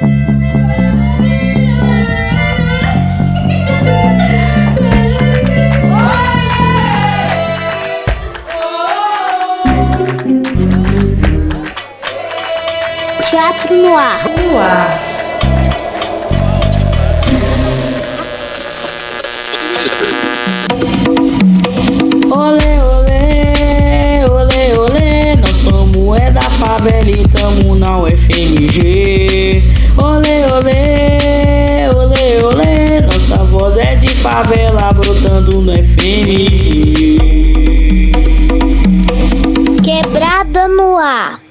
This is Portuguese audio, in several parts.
Teatro no ar. No ar. Olê, olê, olê, olê, nós somos é da favela e tamo na UFMG. Brotando no FMG. Quebrada no ar.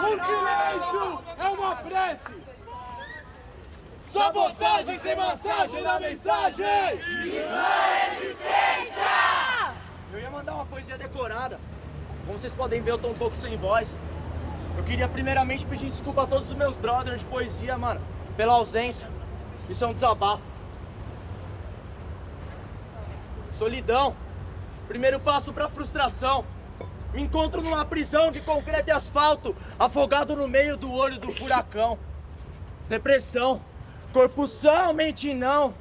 O silêncio é. Sabotagem sem massagem na mensagem. Eu ia mandar uma poesia decorada. Como vocês podem ver, eu tô um pouco sem voz. Eu queria primeiramente pedir desculpa a todos os meus brothers de poesia, mano, pela ausência. Isso é um desabafo. Solidão. Primeiro passo pra frustração. Me encontro numa prisão de concreto e asfalto, afogado no meio do olho do furacão. Depressão. Corpo são, mente não.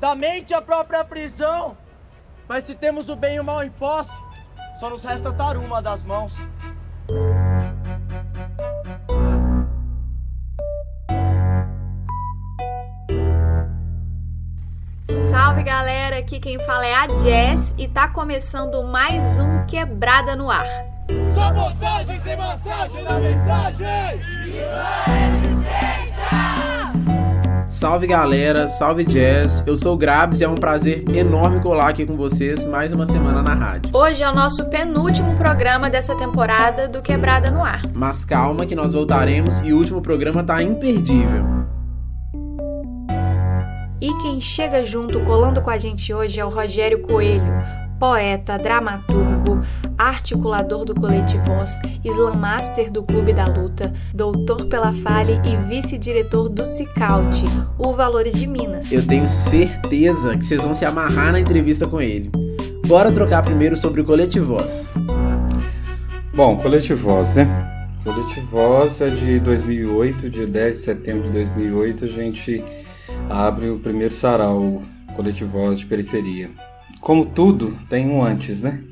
Da mente a própria prisão. Mas se temos o bem e o mal em posse, só nos resta taruma das mãos. Aqui quem fala é a Jess e tá começando mais um Quebrada no Ar. Sabotagem sem massagem na mensagem. Salve galera, salve jazz. Eu sou o Grabs e é um prazer enorme colar aqui com vocês mais uma semana na rádio. Hoje é o nosso penúltimo programa dessa temporada do Quebrada no Ar. Mas calma que nós voltaremos e o último programa tá imperdível. Quem chega junto colando com a gente hoje é o Rogério Coelho, poeta, dramaturgo, articulador do Coletivoz, Slam Master do Clube da Luta, doutor pela Fale e vice-diretor do Cicaute, o Valores de Minas. Eu tenho certeza que vocês vão se amarrar na entrevista com ele. Bora trocar primeiro sobre o Coletivoz. Bom, Coletivoz, né? Coletivoz é de 2008, dia 10 de setembro de 2008, a gente abre o primeiro sarau Coletivoz de periferia. Como tudo, tem um antes, né?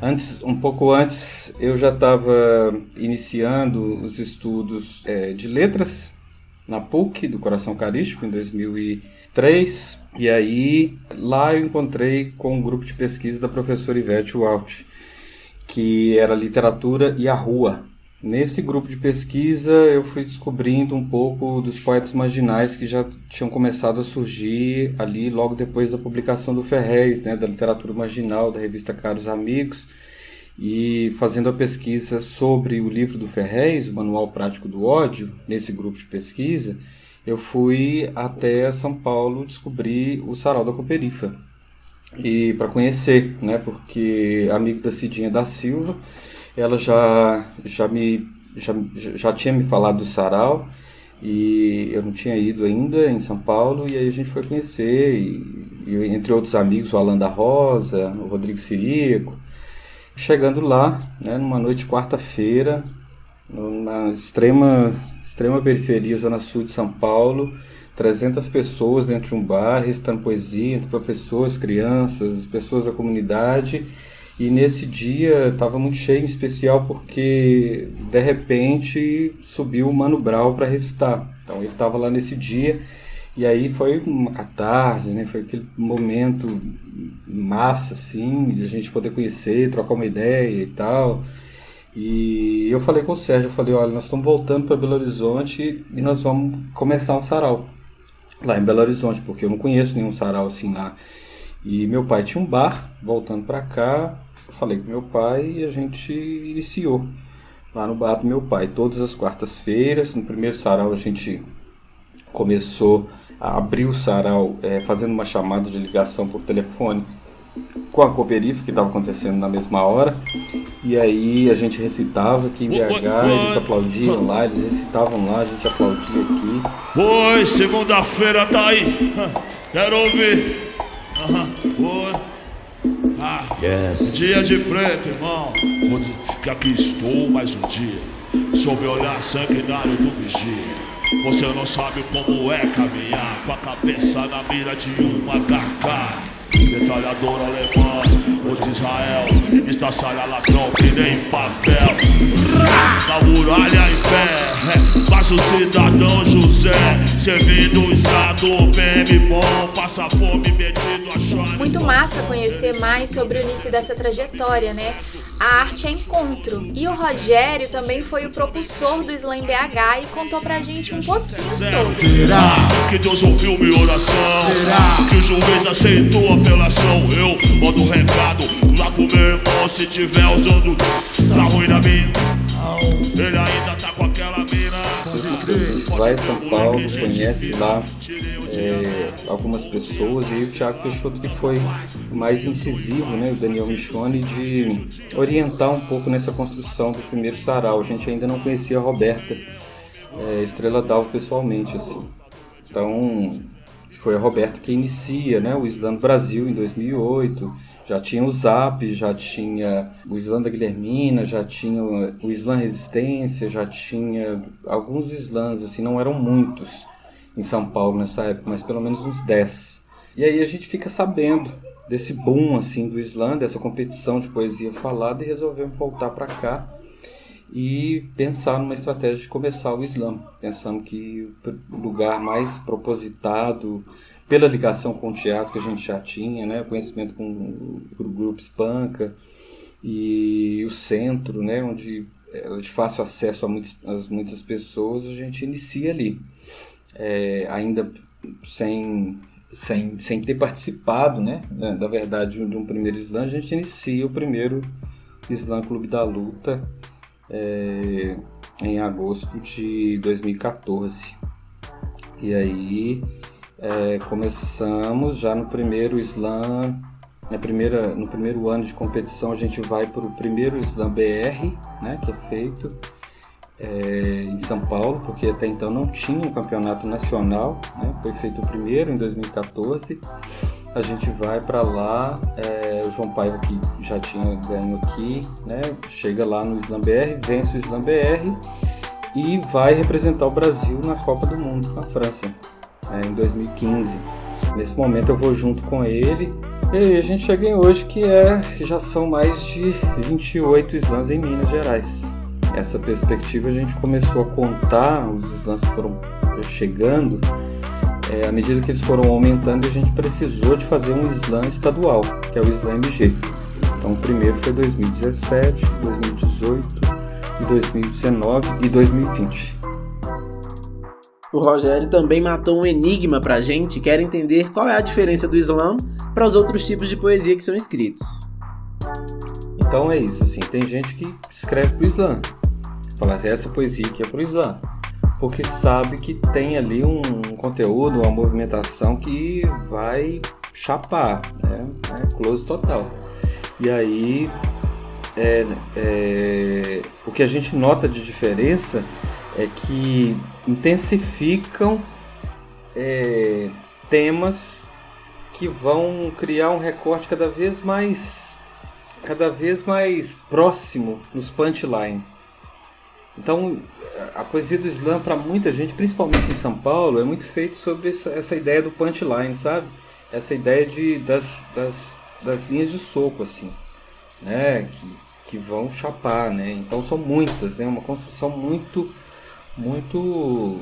Antes, um pouco antes, eu já estava iniciando os estudos é, de letras na PUC do Coração Carístico em 2003. E aí, lá eu encontrei com um grupo de pesquisa da professora Ivete Walt, que era literatura e a rua. Nesse grupo de pesquisa, eu fui descobrindo um pouco dos poetas marginais que já tinham começado a surgir ali logo depois da publicação do Ferrez, né, da literatura marginal, da revista Caros Amigos, e fazendo a pesquisa sobre o livro do Ferrez, o Manual Prático do Ódio, nesse grupo de pesquisa, eu fui até São Paulo descobrir o Sarau da Cooperifa, e para conhecer, né, porque amigo da Cidinha da Silva, ela já, já, me, já, já tinha me falado do sarau e eu não tinha ido ainda em São Paulo e aí a gente foi conhecer e, e entre outros amigos o Alan da Rosa, o Rodrigo Sirico chegando lá né, numa noite quarta-feira na extrema extrema periferia zona sul de São Paulo 300 pessoas dentro de um bar recitando poesia entre professores, crianças, pessoas da comunidade e nesse dia estava muito cheio, em especial porque de repente subiu o Mano Brown para recitar. Então ele estava lá nesse dia e aí foi uma catarse, né? Foi aquele momento massa assim, de a gente poder conhecer, trocar uma ideia e tal. E eu falei com o Sérgio, eu falei, olha, nós estamos voltando para Belo Horizonte e nós vamos começar um sarau lá em Belo Horizonte, porque eu não conheço nenhum sarau assim lá. E meu pai tinha um bar, voltando para cá, eu falei com meu pai e a gente iniciou lá no bar do meu pai, todas as quartas-feiras. No primeiro sarau a gente começou a abrir o sarau é, fazendo uma chamada de ligação por telefone com a Cooperifa, que estava acontecendo na mesma hora. E aí a gente recitava aqui em BH, eles aplaudiam lá, eles recitavam lá, a gente aplaudia aqui. Oi, segunda-feira tá aí. Quero ouvir. Aham. Oi. Ah, yes. Dia de preto, irmão. Que aqui estou mais um dia. Sob o olhar sanguinário do vigia. Você não sabe como é caminhar com a cabeça na mira de uma HK. Detalhador alemão, o de Israel, estraçalha ladrão que nem papel. Na muralha em pé, mas o cidadão José, servindo o estado, bebe bom, Muito massa conhecer mais sobre o início dessa trajetória, né? A arte é encontro. E o Rogério também foi o propulsor do Slam BH e contou pra gente um pouquinho sobre. Será que Deus ouviu minha oração? Será que o juiz aceitou a apelação? Eu mando um recado lá pro meu irmão se tiver usando tá ruim na mim. Ele ainda tá com aquela mina. Vai São Paulo, conhece lá é, algumas pessoas e aí o Thiago Peixoto que foi mais incisivo, né, o Daniel Michone, de orientar um pouco nessa construção do primeiro sarau. A gente ainda não conhecia a Roberta é, Estrela Dalva pessoalmente, assim. Então foi a Roberta que inicia, né, o Islã Brasil em 2008. Já tinha o Zap, já tinha o Islã da Guilhermina, já tinha o Islã Resistência, já tinha alguns Islãs, assim, não eram muitos em São Paulo nessa época, mas pelo menos uns 10. E aí a gente fica sabendo desse boom assim do Islã, dessa competição de poesia falada e resolvemos voltar para cá e pensar numa estratégia de começar o Islã, pensando que o lugar mais propositado pela ligação com o teatro que a gente já tinha, né, conhecimento com o grupo Espanca e o centro, né, onde era de fácil acesso a, muitos, a muitas pessoas, a gente inicia ali é, ainda sem, sem, sem ter participado, né, da verdade, de um primeiro slam, a gente inicia o primeiro Slam Clube da Luta é, em agosto de 2014. E aí é, começamos já no primeiro slam, na primeira, no primeiro ano de competição a gente vai para o primeiro slam BR, né, que é feito é, em São Paulo, porque até então não tinha um campeonato nacional, né? foi feito o primeiro em 2014. A gente vai para lá, é, o João Paiva que já tinha ganho aqui, né? chega lá no Slam BR, vence o Slam BR e vai representar o Brasil na Copa do Mundo, na França, é, em 2015. Nesse momento eu vou junto com ele e aí a gente chega em hoje que é, já são mais de 28 slams em Minas Gerais essa perspectiva, a gente começou a contar os slams que foram chegando é, à medida que eles foram aumentando, a gente precisou de fazer um slam estadual, que é o Slam MG. Então, o primeiro foi 2017, 2018, e 2019 e 2020. O Rogério também matou um enigma pra gente quer entender qual é a diferença do slam para os outros tipos de poesia que são escritos. Então é isso, assim, tem gente que escreve pro slam, falar assim, essa poesia aqui é pro Islã. Porque sabe que tem ali um conteúdo, uma movimentação que vai chapar, né? É close total. E aí, é, é, o que a gente nota de diferença é que intensificam é, temas que vão criar um recorte cada vez mais cada vez mais próximo nos punchline. Então, a poesia do slam, para muita gente, principalmente em São Paulo, é muito feito sobre essa, essa ideia do punchline, sabe? Essa ideia de, das, das, das linhas de soco, assim, né? Que, que vão chapar, né? Então, são muitas, né? Uma construção muito, muito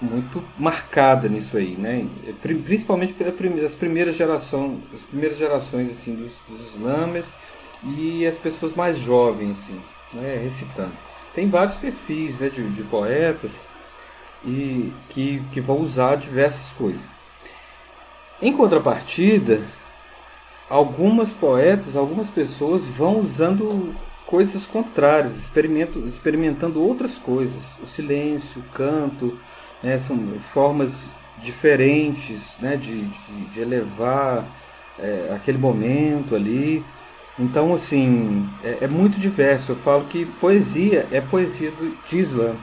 muito marcada nisso aí, né? Principalmente pelas primeiras gerações, as primeiras gerações assim dos, dos slammers e as pessoas mais jovens, assim né, recitando. Tem vários perfis né, de, de poetas e que, que vão usar diversas coisas. Em contrapartida, algumas poetas, algumas pessoas vão usando coisas contrárias, experimentando outras coisas. O silêncio, o canto, né, são formas diferentes né, de, de, de elevar é, aquele momento ali. Então, assim, é, é, muito diverso. Eu falo que poesia é poesia do, de.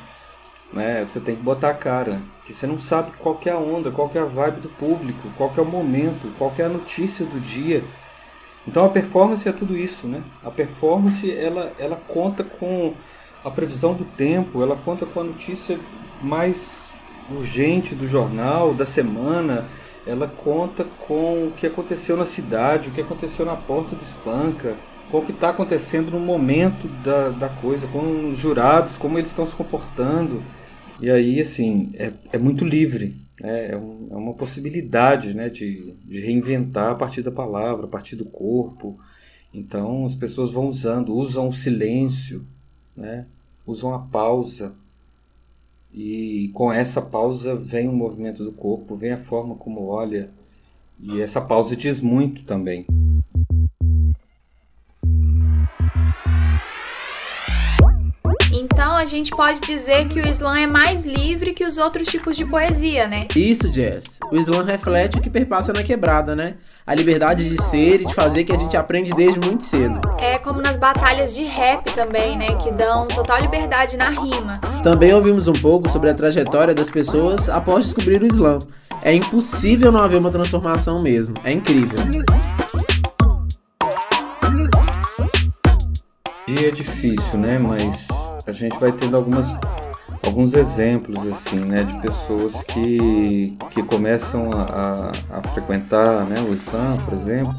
Né? Você tem que botar a cara. Que você não sabe qual é a onda, qual é a vibe do público, qual é o momento, qual é a notícia do dia. Então a performance é tudo isso, né? A performance ela, ela conta com a previsão do tempo, ela conta com a notícia mais urgente do jornal, da semana, ela conta com o que aconteceu na cidade, o que aconteceu na porta do Espanca, com o que está acontecendo no momento da, da coisa, com os jurados, como eles estão se comportando. E aí, assim, é, é muito livre, né? é, um, é uma possibilidade né, de, de reinventar a partir da palavra, a partir do corpo. Então as pessoas vão usando, usam o silêncio, né? usam a pausa. E com essa pausa vem o movimento do corpo, vem a forma como olha. E essa pausa diz muito também. Então a gente pode dizer que o slam é mais livre que os outros tipos de poesia, né? Isso, Jess. O slam reflete o que perpassa na quebrada, né? A liberdade de ser e de fazer que a gente aprende desde muito cedo. É como nas batalhas de rap também, né? Que dão total liberdade na rima. Também ouvimos um pouco sobre a trajetória das pessoas após descobrir o slam. É impossível não haver uma transformação mesmo. É incrível. Dia é difícil, né? Mas a gente vai tendo algumas alguns exemplos assim né de pessoas que, que começam a, a, frequentar né, o Islã por exemplo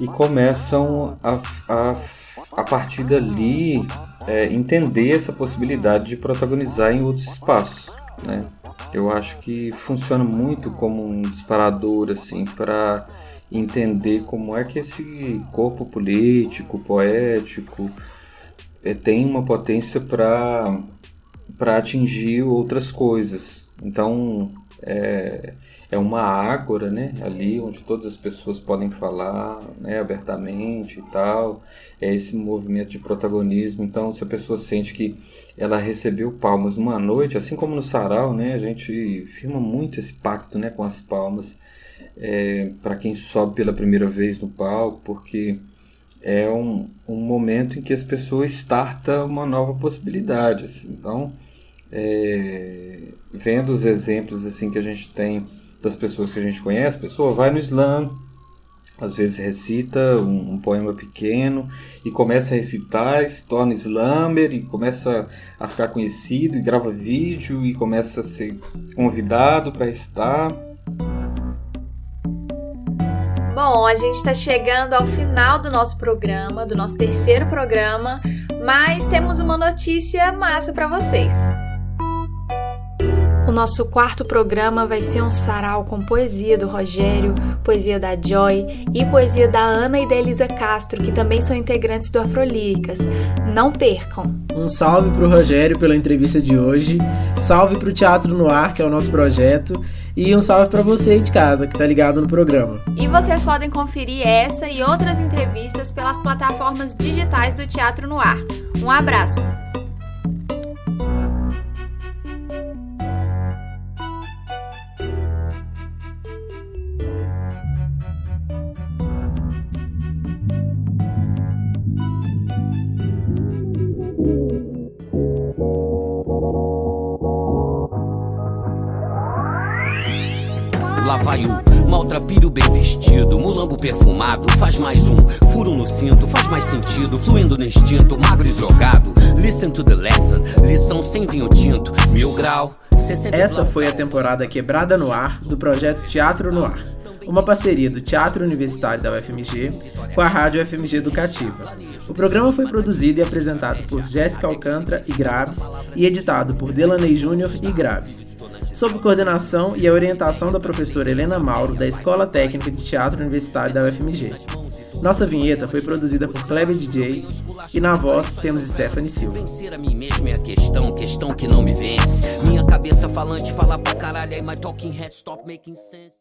e começam a, a, a partir dali é, entender essa possibilidade de protagonizar em outros espaços né. Eu acho que funciona muito como um disparador assim para entender como é que esse corpo político poético tem uma potência para para atingir outras coisas. Então é, é uma ágora, né? Ali onde todas as pessoas podem falar, né? Abertamente e tal. É esse movimento de protagonismo. Então, se a pessoa sente que ela recebeu palmas numa noite, assim como no sarau, né? A gente firma muito esse pacto, né? Com as palmas é, para quem sobe pela primeira vez no palco, porque é um, um momento em que as pessoas startam uma nova possibilidade. Assim. Então, é, vendo os exemplos assim que a gente tem das pessoas que a gente conhece, a pessoa vai no slam, às vezes recita um, um, poema pequeno e começa a recitar, se torna slammer e começa a ficar conhecido e grava vídeo e começa a ser convidado para recitar. Bom, a gente está chegando ao final do nosso programa, do nosso terceiro programa, mas temos uma notícia massa para vocês. O nosso quarto programa vai ser um sarau com poesia do Rogério, poesia da Joy e poesia da Ana e da Elisa Castro, que também são integrantes do Afrolíricas. Não percam! Um salve para o Rogério pela entrevista de hoje, salve para o Teatro no Ar, que é o nosso projeto, e um salve para você aí de casa que tá ligado no programa. E vocês podem conferir essa e outras entrevistas pelas plataformas digitais do Teatro no Ar. Um abraço! Lá vai maltrapilho bem vestido, mulambo perfumado, faz mais um furo no cinto, faz mais sentido, fluindo no instinto, magro e drogado. Listen to the lesson, lição sem vinho tinto, mil grau. Essa foi a temporada Quebrada no Ar do projeto Teatro no Ar, uma parceria do Teatro Universitário da UFMG com a Rádio UFMG Educativa. O programa foi produzido e apresentado por Jéssica Alcântara e Graves e editado por Delaney Júnior e Graves sob coordenação e a orientação da professora Helena Mauro, da Escola Técnica de Teatro Universitário da UFMG. Nossa vinheta foi produzida por Kleber DJ e na voz temos Stephanie Silva. Vencer a mim mesmo é a questão, questão que não me vence. Minha cabeça falante fala pra caralho, aí my talking head stop making sense.